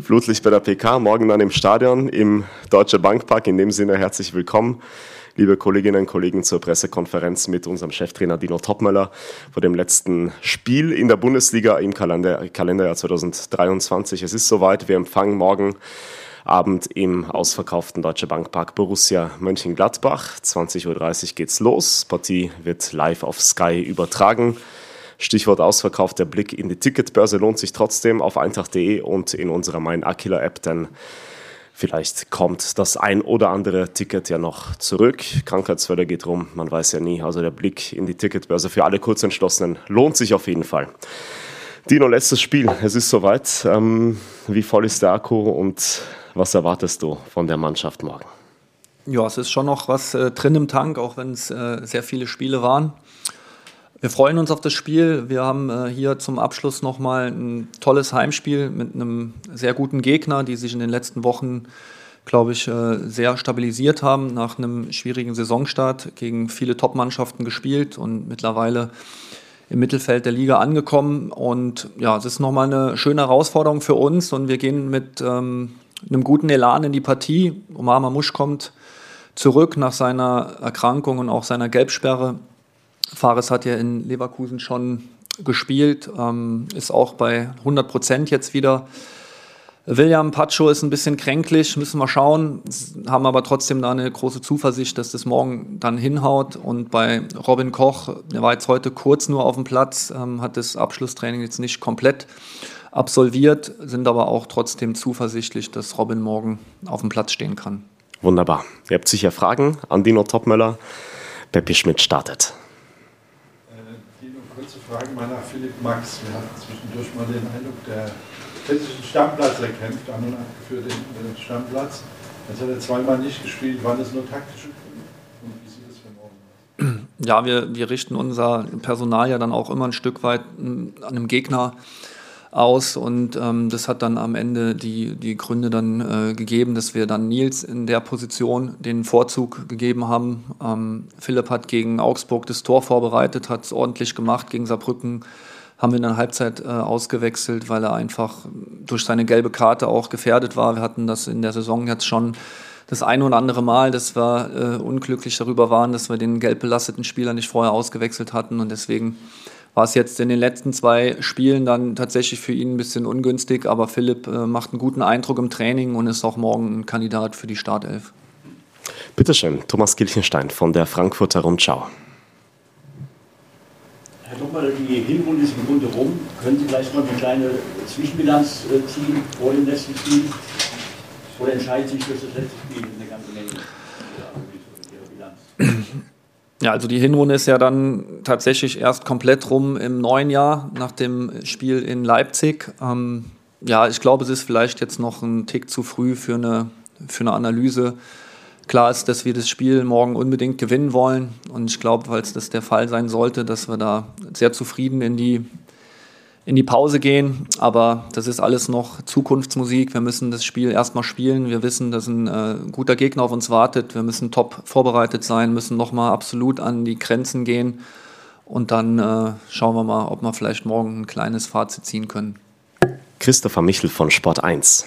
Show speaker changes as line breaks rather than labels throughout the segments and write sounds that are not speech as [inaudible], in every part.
Flutlicht bei der PK, morgen dann im Stadion im Deutsche Bankpark. In dem Sinne herzlich willkommen, liebe Kolleginnen und Kollegen, zur Pressekonferenz mit unserem Cheftrainer Dino Topmöller vor dem letzten Spiel in der Bundesliga im Kalender, Kalenderjahr 2023. Es ist soweit, wir empfangen morgen Abend im ausverkauften Deutsche Bankpark Borussia Mönchengladbach. 20.30 Uhr geht's los. Partie wird live auf Sky übertragen. Stichwort ausverkauft, der Blick in die Ticketbörse lohnt sich trotzdem auf eintracht.de und in unserer Mein Aquila App, denn vielleicht kommt das ein oder andere Ticket ja noch zurück. Krankheitsfälle geht rum, man weiß ja nie. Also der Blick in die Ticketbörse für alle Kurzentschlossenen lohnt sich auf jeden Fall. Dino, letztes Spiel. Es ist soweit. Ähm, wie voll ist der Akku und was erwartest du von der Mannschaft morgen?
Ja, es ist schon noch was äh, drin im Tank, auch wenn es äh, sehr viele Spiele waren. Wir freuen uns auf das Spiel. Wir haben äh, hier zum Abschluss nochmal ein tolles Heimspiel mit einem sehr guten Gegner, die sich in den letzten Wochen, glaube ich, äh, sehr stabilisiert haben, nach einem schwierigen Saisonstart gegen viele Top-Mannschaften gespielt und mittlerweile im Mittelfeld der Liga angekommen. Und ja, es ist nochmal eine schöne Herausforderung für uns und wir gehen mit ähm, einem guten Elan in die Partie. Omar Mamusch kommt zurück nach seiner Erkrankung und auch seiner Gelbsperre Fares hat ja in Leverkusen schon gespielt, ähm, ist auch bei 100 Prozent jetzt wieder. William Pacho ist ein bisschen kränklich, müssen wir schauen, haben aber trotzdem da eine große Zuversicht, dass das morgen dann hinhaut. Und bei Robin Koch, der war jetzt heute kurz nur auf dem Platz, ähm, hat das Abschlusstraining jetzt nicht komplett absolviert, sind aber auch trotzdem zuversichtlich, dass Robin morgen auf dem Platz stehen kann.
Wunderbar. Ihr habt sicher Fragen an Dino Topmöller. Peppi Schmidt startet.
Frage mal nach Philipp Max. Wir hatten zwischendurch mal den Eindruck, der hätte sich einen Stammplatz erkämpft, an und für den, den Stammplatz. Jetzt hat er zweimal nicht gespielt. Waren das nur taktische Gründe?
Ja, wir, wir richten unser Personal ja dann auch immer ein Stück weit an einem Gegner aus und ähm, das hat dann am Ende die, die Gründe dann äh, gegeben, dass wir dann Nils in der Position den Vorzug gegeben haben. Ähm, Philipp hat gegen Augsburg das Tor vorbereitet, hat es ordentlich gemacht. Gegen Saarbrücken haben wir in der Halbzeit äh, ausgewechselt, weil er einfach durch seine gelbe Karte auch gefährdet war. Wir hatten das in der Saison jetzt schon das eine oder andere Mal, dass wir äh, unglücklich darüber waren, dass wir den gelb belasteten Spieler nicht vorher ausgewechselt hatten und deswegen war es jetzt in den letzten zwei Spielen dann tatsächlich für ihn ein bisschen ungünstig, aber Philipp äh, macht einen guten Eindruck im Training und ist auch morgen ein Kandidat für die Startelf.
Bitteschön, Thomas Kilchenstein von der Frankfurter Rundschau.
Herr Doktor, die Hinrunde ist im Grunde rum. Können Sie vielleicht mal eine kleine Zwischenbilanz äh, ziehen vor dem letzten Spiel? Oder entscheidet sich für das letzte Spiel eine ganze Menge? [clears throat]
Ja, also die Hinrunde ist ja dann tatsächlich erst komplett rum im neuen Jahr nach dem Spiel in Leipzig. Ähm, ja, ich glaube, es ist vielleicht jetzt noch ein Tick zu früh für eine, für eine Analyse. Klar ist, dass wir das Spiel morgen unbedingt gewinnen wollen. Und ich glaube, falls das der Fall sein sollte, dass wir da sehr zufrieden in die in die Pause gehen. Aber das ist alles noch Zukunftsmusik. Wir müssen das Spiel erstmal spielen. Wir wissen, dass ein äh, guter Gegner auf uns wartet. Wir müssen top vorbereitet sein, müssen nochmal absolut an die Grenzen gehen. Und dann äh, schauen wir mal, ob wir vielleicht morgen ein kleines Fazit ziehen können.
Christopher Michel von Sport 1.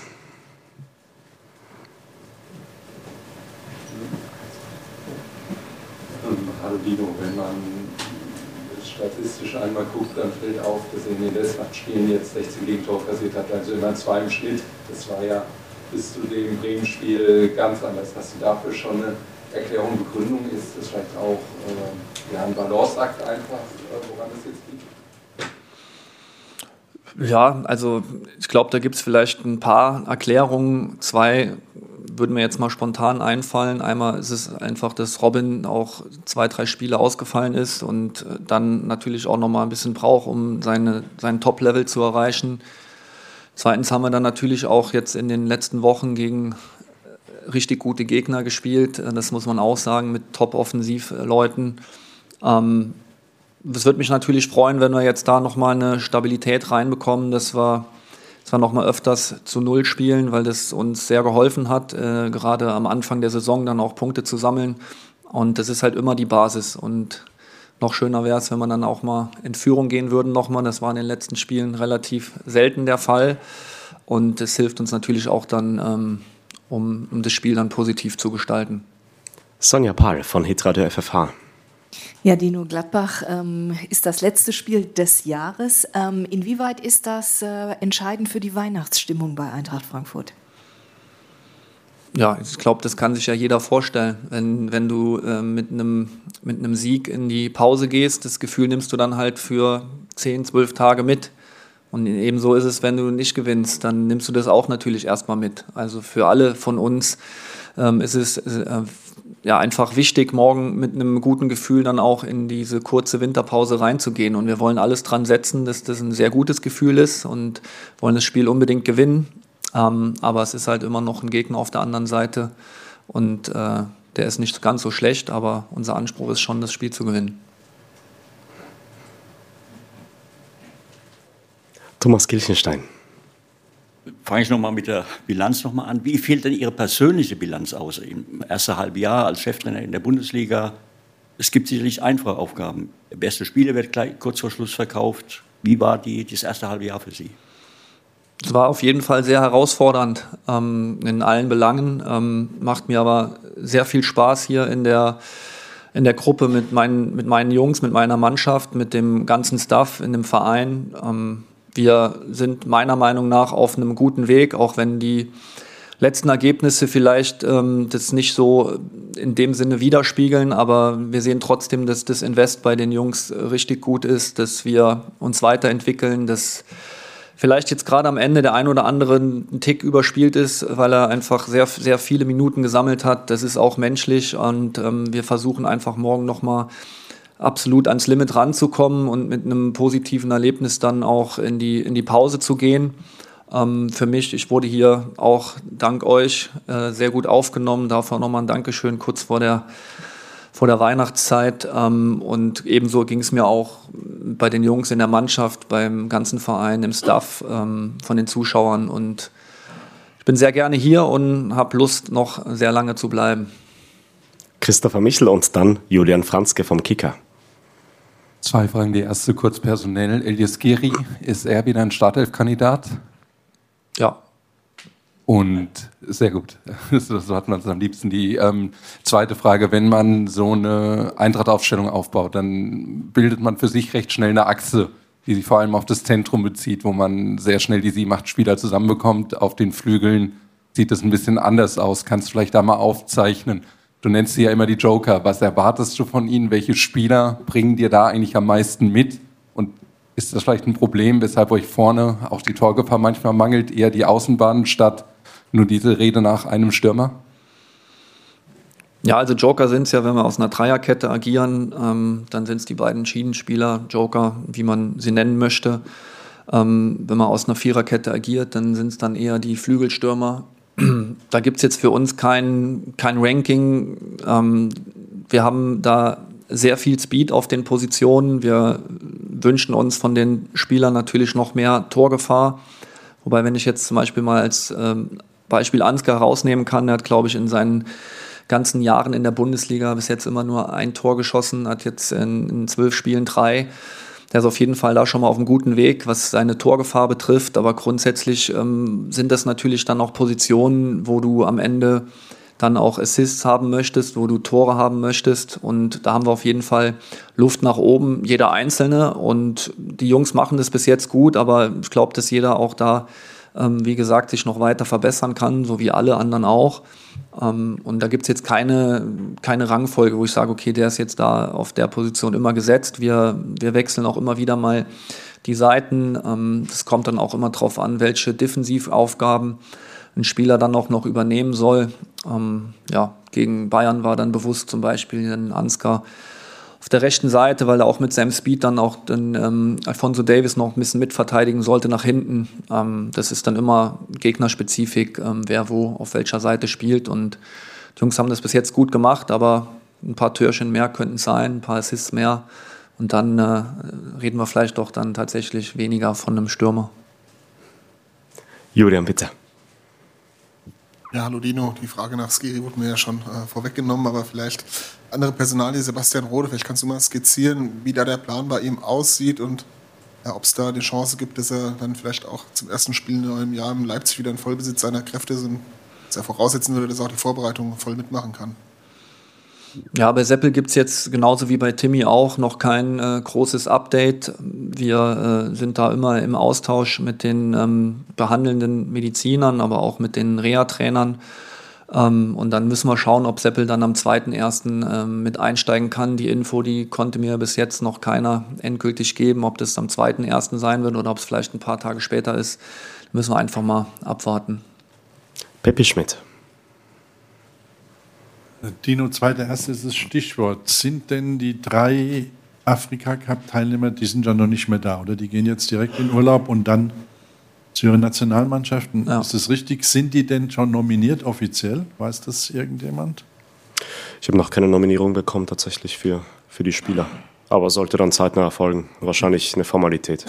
Hallo Dino, wenn man statistisch einmal guckt, dann fällt auf, dass er in den letzten Spielen jetzt 16 Gegentore kassiert hat, also immer zwei im Schnitt. Das war ja bis zu dem Bremen-Spiel ganz anders. Hast du dafür schon eine Erklärung, Begründung? Ist das vielleicht auch äh, ja, ein Balanceakt einfach, woran es jetzt liegt?
Ja, also ich glaube, da gibt es vielleicht ein paar Erklärungen. Zwei würden mir jetzt mal spontan einfallen. Einmal ist es einfach, dass Robin auch zwei, drei Spiele ausgefallen ist und äh, dann natürlich auch nochmal ein bisschen braucht, um seine, sein Top-Level zu erreichen. Zweitens haben wir dann natürlich auch jetzt in den letzten Wochen gegen äh, richtig gute Gegner gespielt. Äh, das muss man auch sagen, mit Top-Offensivleuten. Ähm, es würde mich natürlich freuen, wenn wir jetzt da nochmal eine Stabilität reinbekommen, dass wir zwar noch mal öfters zu Null spielen, weil das uns sehr geholfen hat, äh, gerade am Anfang der Saison dann auch Punkte zu sammeln. Und das ist halt immer die Basis. Und noch schöner wäre es, wenn man dann auch mal in Führung gehen würden nochmal. Das war in den letzten Spielen relativ selten der Fall. Und es hilft uns natürlich auch dann, ähm, um, um das Spiel dann positiv zu gestalten.
Sonja Pahl von Hitradio FFH.
Ja, Dino Gladbach ähm, ist das letzte Spiel des Jahres. Ähm, inwieweit ist das äh, entscheidend für die Weihnachtsstimmung bei Eintracht Frankfurt?
Ja, ich glaube, das kann sich ja jeder vorstellen. Wenn, wenn du äh, mit einem mit einem Sieg in die Pause gehst, das Gefühl nimmst du dann halt für 10, 12 Tage mit. Und ebenso ist es, wenn du nicht gewinnst, dann nimmst du das auch natürlich erstmal mit. Also für alle von uns ähm, ist es äh, ja einfach wichtig, morgen mit einem guten Gefühl dann auch in diese kurze Winterpause reinzugehen. Und wir wollen alles dran setzen, dass das ein sehr gutes Gefühl ist und wollen das Spiel unbedingt gewinnen. Ähm, aber es ist halt immer noch ein Gegner auf der anderen Seite und äh, der ist nicht ganz so schlecht, aber unser Anspruch ist schon, das Spiel zu gewinnen.
Thomas Kilchenstein.
Fange ich nochmal mit der Bilanz nochmal an. Wie fehlt denn Ihre persönliche Bilanz aus im ersten halben Jahr als Cheftrainer in der Bundesliga? Es gibt sicherlich einfache Aufgaben. Der beste Spieler wird gleich kurz vor Schluss verkauft. Wie war die, das erste halbe Jahr für Sie?
Es war auf jeden Fall sehr herausfordernd ähm, in allen Belangen. Ähm, macht mir aber sehr viel Spaß hier in der, in der Gruppe mit meinen, mit meinen Jungs, mit meiner Mannschaft, mit dem ganzen Staff in dem Verein. Ähm, wir sind meiner Meinung nach auf einem guten Weg, auch wenn die letzten Ergebnisse vielleicht ähm, das nicht so in dem Sinne widerspiegeln, aber wir sehen trotzdem, dass das Invest bei den Jungs richtig gut ist, dass wir uns weiterentwickeln, dass vielleicht jetzt gerade am Ende der ein oder andere ein Tick überspielt ist, weil er einfach sehr, sehr viele Minuten gesammelt hat. Das ist auch menschlich und ähm, wir versuchen einfach morgen nochmal absolut ans Limit ranzukommen und mit einem positiven Erlebnis dann auch in die, in die Pause zu gehen. Ähm, für mich, ich wurde hier auch dank euch äh, sehr gut aufgenommen. Dafür nochmal ein Dankeschön kurz vor der vor der Weihnachtszeit. Ähm, und ebenso ging es mir auch bei den Jungs in der Mannschaft, beim ganzen Verein, im Staff, ähm, von den Zuschauern. Und ich bin sehr gerne hier und habe Lust, noch sehr lange zu bleiben.
Christopher Michel und dann Julian Franzke vom Kicker.
Zwei Fragen. Die erste kurz personell. Elias Giri, ist er wieder ein Startelf-Kandidat?
Ja,
und sehr gut, so hat man es am liebsten. Die ähm, zweite Frage, wenn man so eine Eintrachtaufstellung aufbaut, dann bildet man für sich recht schnell eine Achse, die sich vor allem auf das Zentrum bezieht, wo man sehr schnell die sieben, acht Spieler zusammenbekommt. Auf den Flügeln sieht es ein bisschen anders aus. Kannst du vielleicht da mal aufzeichnen? Du nennst sie ja immer die Joker. Was erwartest du von ihnen? Welche Spieler bringen dir da eigentlich am meisten mit? Und ist das vielleicht ein Problem, weshalb euch vorne auch die Torgefahr manchmal mangelt, eher die Außenbahn statt nur diese Rede nach einem Stürmer?
Ja, also Joker sind es ja, wenn wir aus einer Dreierkette agieren, ähm, dann sind es die beiden Schiedenspieler, Joker, wie man sie nennen möchte. Ähm, wenn man aus einer Viererkette agiert, dann sind es dann eher die Flügelstürmer. [clears throat] da gibt es jetzt für uns kein, kein Ranking. Ähm, wir haben da sehr viel Speed auf den Positionen. Wir wünschen uns von den Spielern natürlich noch mehr Torgefahr. Wobei, wenn ich jetzt zum Beispiel mal als ähm, Beispiel Ansgar rausnehmen kann. Er hat, glaube ich, in seinen ganzen Jahren in der Bundesliga bis jetzt immer nur ein Tor geschossen, hat jetzt in, in zwölf Spielen drei. Der ist auf jeden Fall da schon mal auf einem guten Weg, was seine Torgefahr betrifft. Aber grundsätzlich ähm, sind das natürlich dann auch Positionen, wo du am Ende dann auch Assists haben möchtest, wo du Tore haben möchtest. Und da haben wir auf jeden Fall Luft nach oben, jeder Einzelne. Und die Jungs machen das bis jetzt gut, aber ich glaube, dass jeder auch da ähm, wie gesagt, sich noch weiter verbessern kann, so wie alle anderen auch. Ähm, und da gibt es jetzt keine, keine Rangfolge, wo ich sage, okay, der ist jetzt da auf der Position immer gesetzt. Wir, wir wechseln auch immer wieder mal die Seiten. Ähm, das kommt dann auch immer darauf an, welche Defensivaufgaben ein Spieler dann auch noch übernehmen soll. Ähm, ja, gegen Bayern war dann bewusst zum Beispiel ein Ansgar auf der rechten Seite, weil er auch mit seinem Speed dann auch den ähm, Alfonso Davis noch ein bisschen mitverteidigen sollte nach hinten. Ähm, das ist dann immer Gegnerspezifik, ähm, wer wo auf welcher Seite spielt. Und die Jungs haben das bis jetzt gut gemacht, aber ein paar Türchen mehr könnten es sein, ein paar Assists mehr. Und dann äh, reden wir vielleicht doch dann tatsächlich weniger von einem Stürmer.
Julian, bitte.
Ja, hallo Dino. Die Frage nach Skiri wurde mir ja schon äh, vorweggenommen, aber vielleicht andere Personalie, Sebastian Rode, vielleicht kannst du mal skizzieren, wie da der Plan bei ihm aussieht und ja, ob es da eine Chance gibt, dass er dann vielleicht auch zum ersten Spiel in einem Jahr in Leipzig wieder in Vollbesitz seiner Kräfte ist und dass er voraussetzen würde, dass er auch die Vorbereitung voll mitmachen kann.
Ja, bei Seppel gibt es jetzt genauso wie bei Timmy auch noch kein äh, großes Update. Wir äh, sind da immer im Austausch mit den ähm, behandelnden Medizinern, aber auch mit den Reha-Trainern. Ähm, und dann müssen wir schauen, ob Seppel dann am 2.1. Ähm, mit einsteigen kann. Die Info, die konnte mir bis jetzt noch keiner endgültig geben, ob das am 2.1. sein wird oder ob es vielleicht ein paar Tage später ist. Müssen wir einfach mal abwarten.
Peppi Schmidt.
Dino, zweiter erste ist das Stichwort. Sind denn die drei Afrika-Cup-Teilnehmer, die sind ja noch nicht mehr da, oder? Die gehen jetzt direkt in Urlaub und dann zu ihren Nationalmannschaften. Ja. Ist das richtig? Sind die denn schon nominiert offiziell? Weiß das irgendjemand?
Ich habe noch keine Nominierung bekommen tatsächlich für, für die Spieler. Aber sollte dann zeitnah erfolgen. Wahrscheinlich eine Formalität.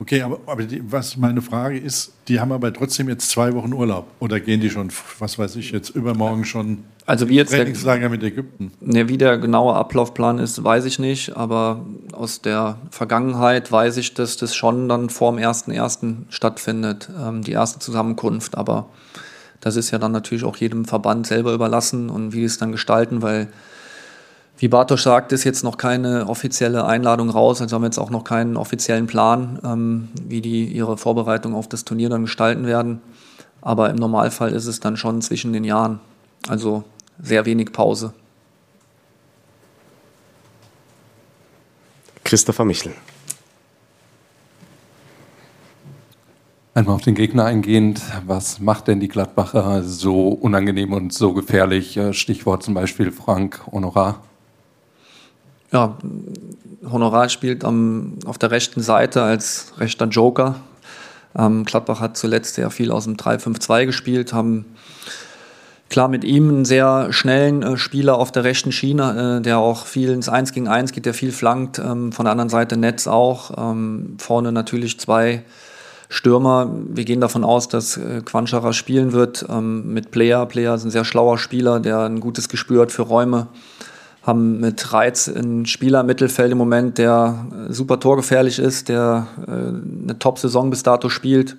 Okay, aber, aber die, was meine Frage ist, die haben aber trotzdem jetzt zwei Wochen Urlaub. Oder gehen die schon, was weiß ich, jetzt übermorgen schon
also wie jetzt
Trainingslager mit Ägypten?
Ne, wie der genaue Ablaufplan ist, weiß ich nicht. Aber aus der Vergangenheit weiß ich, dass das schon dann vor dem 1.1. stattfindet, ähm, die erste Zusammenkunft. Aber das ist ja dann natürlich auch jedem Verband selber überlassen und wie es dann gestalten, weil wie Bartosz sagt, ist jetzt noch keine offizielle Einladung raus, also haben wir jetzt auch noch keinen offiziellen Plan, ähm, wie die ihre Vorbereitung auf das Turnier dann gestalten werden. Aber im Normalfall ist es dann schon zwischen den Jahren. Also sehr wenig Pause.
Christopher Michel.
Einmal auf den Gegner eingehend, was macht denn die Gladbacher so unangenehm und so gefährlich? Stichwort zum Beispiel Frank Honorar.
Ja, Honorar spielt am, auf der rechten Seite als rechter Joker. Ähm, Gladbach hat zuletzt sehr viel aus dem 3-5-2 gespielt, haben klar mit ihm einen sehr schnellen äh, Spieler auf der rechten Schiene, äh, der auch viel ins 1 gegen 1 geht, der viel flankt. Ähm, von der anderen Seite Netz auch. Ähm, vorne natürlich zwei Stürmer. Wir gehen davon aus, dass äh, Quanschara spielen wird ähm, mit Player. Player ist ein sehr schlauer Spieler, der ein gutes Gespür hat für Räume haben mit Reiz einen Spieler im Mittelfeld im Moment, der äh, super torgefährlich ist, der äh, eine Top-Saison bis dato spielt.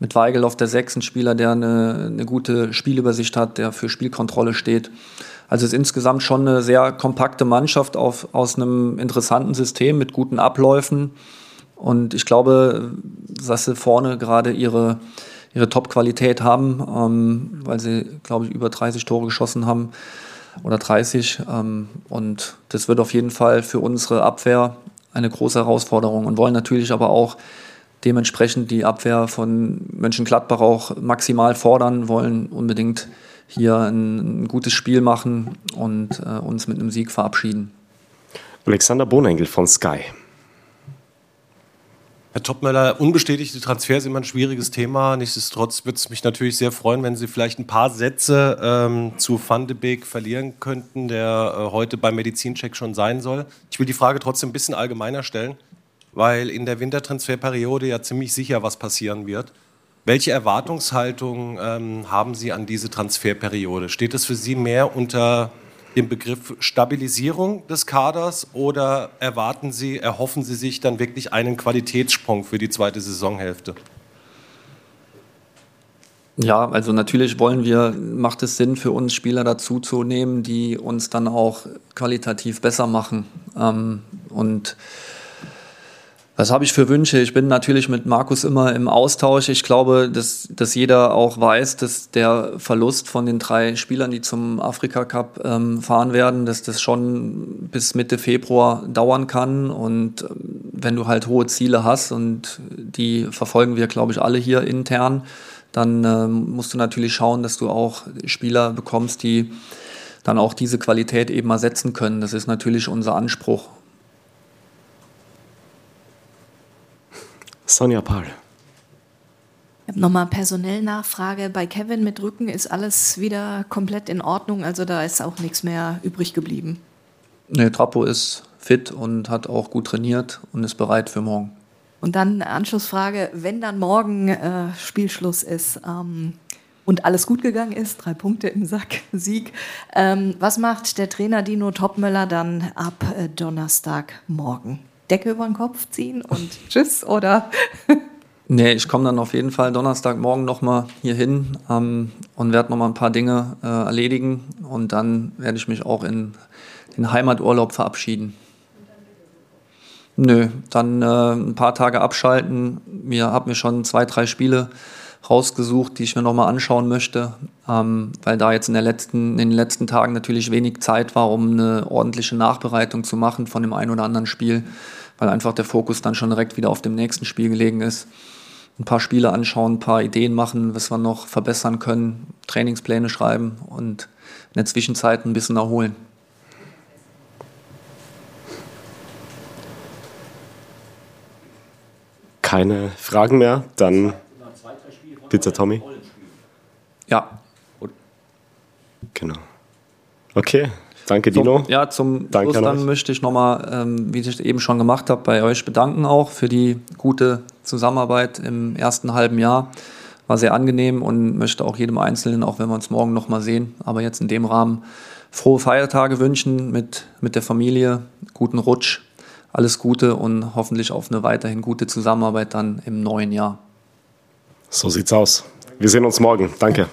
Mit Weigel auf der sechsten Spieler, der eine, eine gute Spielübersicht hat, der für Spielkontrolle steht. Also es ist insgesamt schon eine sehr kompakte Mannschaft auf, aus einem interessanten System mit guten Abläufen. Und ich glaube, dass sie vorne gerade ihre, ihre Top-Qualität haben, ähm, weil sie, glaube ich, über 30 Tore geschossen haben oder 30. Ähm, und das wird auf jeden Fall für unsere Abwehr eine große Herausforderung und wollen natürlich aber auch dementsprechend die Abwehr von Mönchengladbach auch maximal fordern, wollen unbedingt hier ein, gutes Spiel machen und äh, uns mit einem Sieg verabschieden.
Alexander Bonengel von Sky.
Herr Topmöller, unbestätigte Transfers immer ein schwieriges Thema. Nichtsdestotrotz würde es mich natürlich sehr freuen, wenn Sie vielleicht ein paar Sätze ähm, zu Van de Beek verlieren könnten, der äh, heute beim Medizincheck schon sein soll. Ich will die Frage trotzdem ein bisschen allgemeiner stellen, weil in der Wintertransferperiode ja ziemlich sicher was passieren wird. Welche Erwartungshaltung ähm, haben Sie an diese Transferperiode? Steht es für Sie mehr unter den Begriff Stabilisierung des Kaders oder erwarten Sie, erhoffen Sie sich dann wirklich einen Qualitätssprung für die zweite Saisonhälfte?
Ja, also natürlich wollen wir, macht es Sinn für uns Spieler dazuzunehmen, die uns dann auch qualitativ besser machen. Ähm, und was habe ich für Wünsche? Ich bin natürlich mit Markus immer im Austausch. Ich glaube, dass, dass jeder auch weiß, dass der Verlust von den drei Spielern, die zum Afrika Cup ähm, fahren werden, dass das schon bis Mitte Februar dauern kann. Und ähm, wenn du halt hohe Ziele hast und die verfolgen wir, glaube ich, alle hier intern, dann ähm, musst du natürlich schauen, dass du auch Spieler bekommst, die dann auch diese Qualität eben ersetzen können. Das ist natürlich unser Anspruch.
Sonja Paul.
Ich habe nochmal personell Nachfrage. Bei Kevin mit Rücken ist alles wieder komplett in Ordnung, also da ist auch nichts mehr übrig geblieben.
Nee, Trappo ist fit und hat auch gut trainiert und ist bereit für morgen.
Und dann eine Anschlussfrage, wenn dann morgen äh, Spielschluss ist, ähm, und alles gut gegangen ist, drei Punkte im Sack, [laughs] Sieg. Ähm, was macht der Trainer Dino Topmöller dann ab äh, Donnerstagmorgen? Decke über den Kopf ziehen und [laughs] tschüss oder? [laughs]
nee, ich komme dann auf jeden Fall Donnerstagmorgen nochmal hier hin ähm, und werde nochmal ein paar Dinge äh, erledigen und dann werde ich mich auch in den Heimaturlaub verabschieden. Nö, dann äh, ein paar Tage abschalten. Mir habe mir schon zwei, drei Spiele rausgesucht, die ich mir nochmal anschauen möchte, ähm, weil da jetzt in, der letzten, in den letzten Tagen natürlich wenig Zeit war, um eine ordentliche Nachbereitung zu machen von dem einen oder anderen Spiel, weil einfach der Fokus dann schon direkt wieder auf dem nächsten Spiel gelegen ist. Ein paar Spiele anschauen, ein paar Ideen machen, was wir noch verbessern können, Trainingspläne schreiben und in der Zwischenzeit ein bisschen erholen.
Keine Fragen mehr, dann Bitte, Tommy.
Ja.
Genau. Okay, danke Dino.
So, ja, zum danke Schluss dann möchte ich nochmal, ähm, wie ich eben schon gemacht habe, bei euch bedanken auch für die gute Zusammenarbeit im ersten halben Jahr. War sehr angenehm und möchte auch jedem Einzelnen, auch wenn wir uns morgen nochmal sehen, aber jetzt in dem Rahmen frohe Feiertage wünschen mit, mit der Familie, guten Rutsch, alles Gute und hoffentlich auf eine weiterhin gute Zusammenarbeit dann im neuen Jahr.
So sieht's aus. Wir sehen uns morgen. Danke.